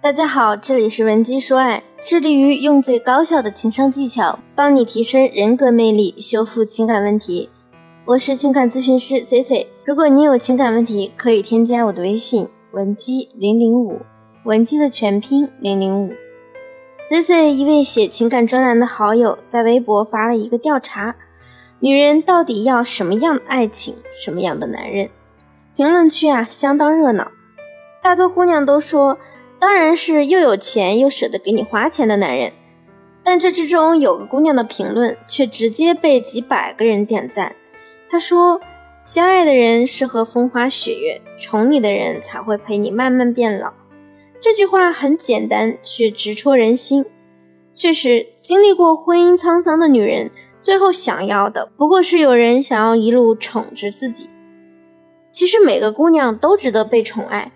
大家好，这里是文姬说爱，致力于用最高效的情商技巧帮你提升人格魅力，修复情感问题。我是情感咨询师 C C，如果你有情感问题，可以添加我的微信文姬零零五，文姬的全拼零零五。C C 一位写情感专栏的好友在微博发了一个调查：女人到底要什么样的爱情，什么样的男人？评论区啊相当热闹，大多姑娘都说。当然是又有钱又舍得给你花钱的男人，但这之中有个姑娘的评论却直接被几百个人点赞。她说：“相爱的人适合风花雪月，宠你的人才会陪你慢慢变老。”这句话很简单，却直戳人心。确实，经历过婚姻沧桑的女人，最后想要的不过是有人想要一路宠着自己。其实每个姑娘都值得被宠爱。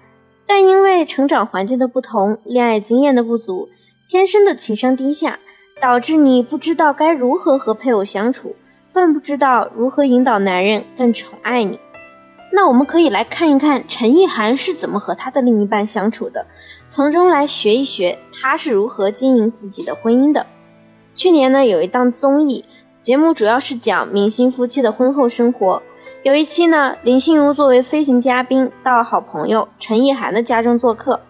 但因为成长环境的不同、恋爱经验的不足、天生的情商低下，导致你不知道该如何和配偶相处，更不知道如何引导男人更宠爱你。那我们可以来看一看陈意涵是怎么和他的另一半相处的，从中来学一学他是如何经营自己的婚姻的。去年呢，有一档综艺节目，主要是讲明星夫妻的婚后生活。有一期呢，林心如作为飞行嘉宾到好朋友陈意涵的家中做客。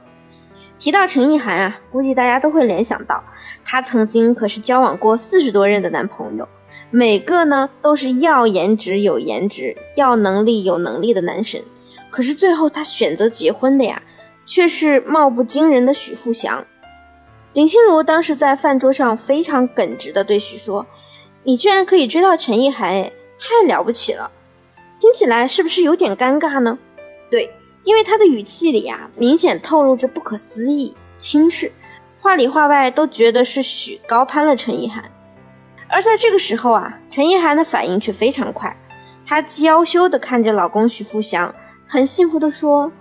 提到陈意涵啊，估计大家都会联想到，她曾经可是交往过四十多任的男朋友，每个呢都是要颜值有颜值，要能力有能力的男神。可是最后她选择结婚的呀，却是貌不惊人的许富祥。林心如当时在饭桌上非常耿直的对许说：“你居然可以追到陈意涵，哎，太了不起了。”听起来是不是有点尴尬呢？对，因为他的语气里啊，明显透露着不可思议、轻视，话里话外都觉得是许高攀了陈意涵。而在这个时候啊，陈意涵的反应却非常快，她娇羞地看着老公许富祥，很幸福地说：“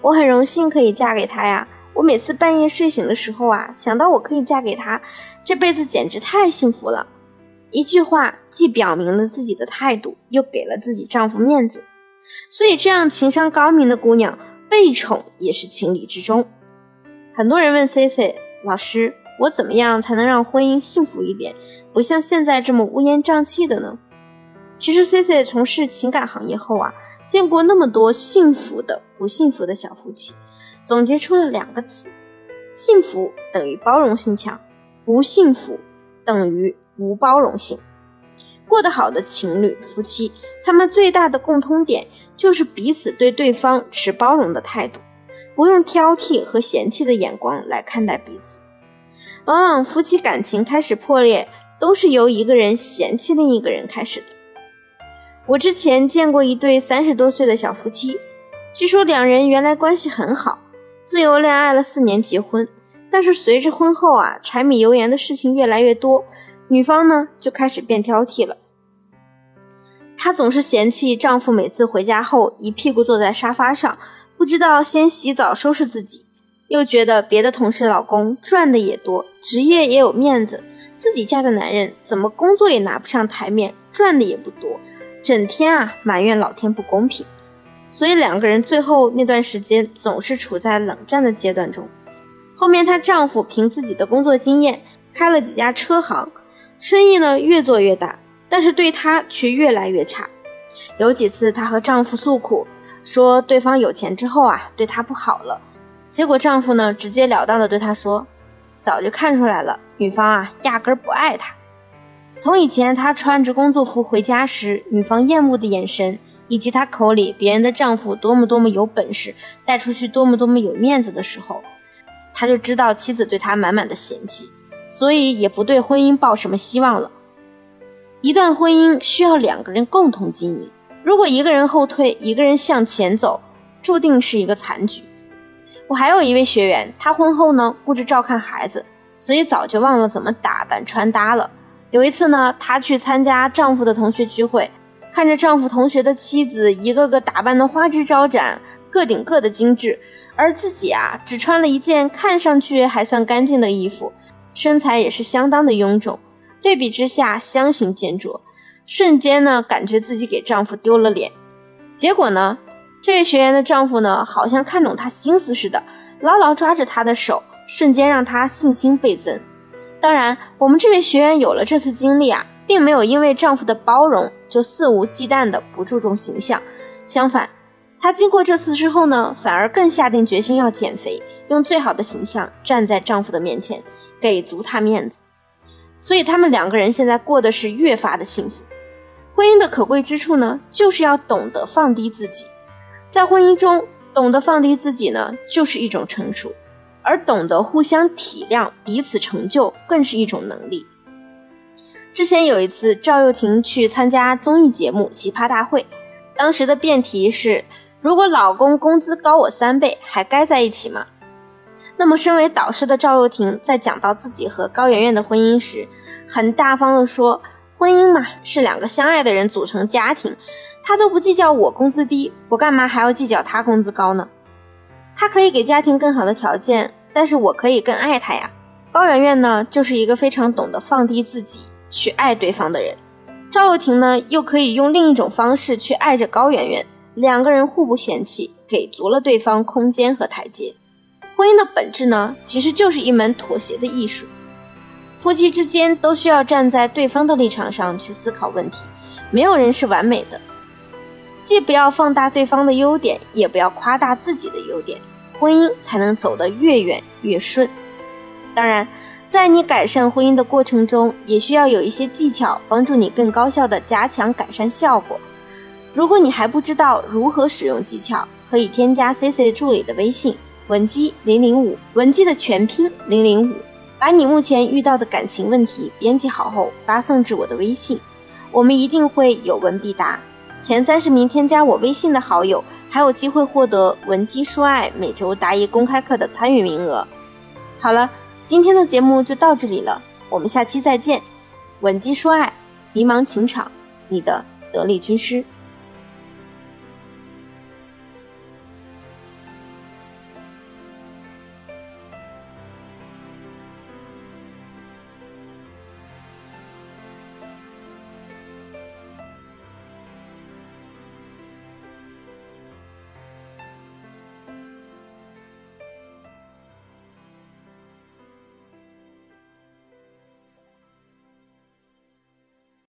我很荣幸可以嫁给他呀！我每次半夜睡醒的时候啊，想到我可以嫁给他，这辈子简直太幸福了。”一句话既表明了自己的态度，又给了自己丈夫面子，所以这样情商高明的姑娘被宠也是情理之中。很多人问 C C 老师，我怎么样才能让婚姻幸福一点，不像现在这么乌烟瘴气的呢？其实 C C 从事情感行业后啊，见过那么多幸福的、不幸福的小夫妻，总结出了两个词：幸福等于包容性强，不幸福等于。无包容性，过得好的情侣夫妻，他们最大的共通点就是彼此对对方持包容的态度，不用挑剔和嫌弃的眼光来看待彼此。往往夫妻感情开始破裂，都是由一个人嫌弃另一个人开始的。我之前见过一对三十多岁的小夫妻，据说两人原来关系很好，自由恋爱了四年结婚，但是随着婚后啊柴米油盐的事情越来越多。女方呢就开始变挑剔了，她总是嫌弃丈夫每次回家后一屁股坐在沙发上，不知道先洗澡收拾自己，又觉得别的同事老公赚的也多，职业也有面子，自己家的男人怎么工作也拿不上台面，赚的也不多，整天啊埋怨老天不公平，所以两个人最后那段时间总是处在冷战的阶段中。后面她丈夫凭自己的工作经验开了几家车行。生意呢越做越大，但是对她却越来越差。有几次她和丈夫诉苦，说对方有钱之后啊对她不好了。结果丈夫呢直截了当的对她说：“早就看出来了，女方啊压根不爱他。从以前她穿着工作服回家时，女方厌恶的眼神，以及她口里别人的丈夫多么多么有本事，带出去多么多么有面子的时候，他就知道妻子对他满满的嫌弃。”所以也不对婚姻抱什么希望了。一段婚姻需要两个人共同经营，如果一个人后退，一个人向前走，注定是一个残局。我还有一位学员，她婚后呢顾着照看孩子，所以早就忘了怎么打扮穿搭了。有一次呢，她去参加丈夫的同学聚会，看着丈夫同学的妻子一个个打扮的花枝招展，个顶个的精致，而自己啊只穿了一件看上去还算干净的衣服。身材也是相当的臃肿，对比之下相形见绌，瞬间呢感觉自己给丈夫丢了脸。结果呢，这位学员的丈夫呢好像看懂她心思似的，牢牢抓着她的手，瞬间让她信心倍增。当然，我们这位学员有了这次经历啊，并没有因为丈夫的包容就肆无忌惮的不注重形象，相反，她经过这次之后呢，反而更下定决心要减肥，用最好的形象站在丈夫的面前，给足他面子。所以他们两个人现在过的是越发的幸福。婚姻的可贵之处呢，就是要懂得放低自己。在婚姻中，懂得放低自己呢，就是一种成熟；而懂得互相体谅、彼此成就，更是一种能力。之前有一次，赵又廷去参加综艺节目《奇葩大会》，当时的辩题是：如果老公工资高我三倍，还该在一起吗？那么，身为导师的赵又廷在讲到自己和高圆圆的婚姻时，很大方的说：“婚姻嘛，是两个相爱的人组成家庭，他都不计较我工资低，我干嘛还要计较他工资高呢？他可以给家庭更好的条件，但是我可以更爱他呀。高圆圆呢，就是一个非常懂得放低自己去爱对方的人，赵又廷呢，又可以用另一种方式去爱着高圆圆，两个人互不嫌弃，给足了对方空间和台阶。”婚姻的本质呢，其实就是一门妥协的艺术。夫妻之间都需要站在对方的立场上去思考问题，没有人是完美的。既不要放大对方的优点，也不要夸大自己的优点，婚姻才能走得越远越顺。当然，在你改善婚姻的过程中，也需要有一些技巧帮助你更高效的加强改善效果。如果你还不知道如何使用技巧，可以添加 C C 助理的微信。文姬零零五，文姬的全拼零零五，把你目前遇到的感情问题编辑好后发送至我的微信，我们一定会有问必答。前三十名添加我微信的好友，还有机会获得文姬说爱每周答疑公开课的参与名额。好了，今天的节目就到这里了，我们下期再见。文姬说爱，迷茫情场，你的得力军师。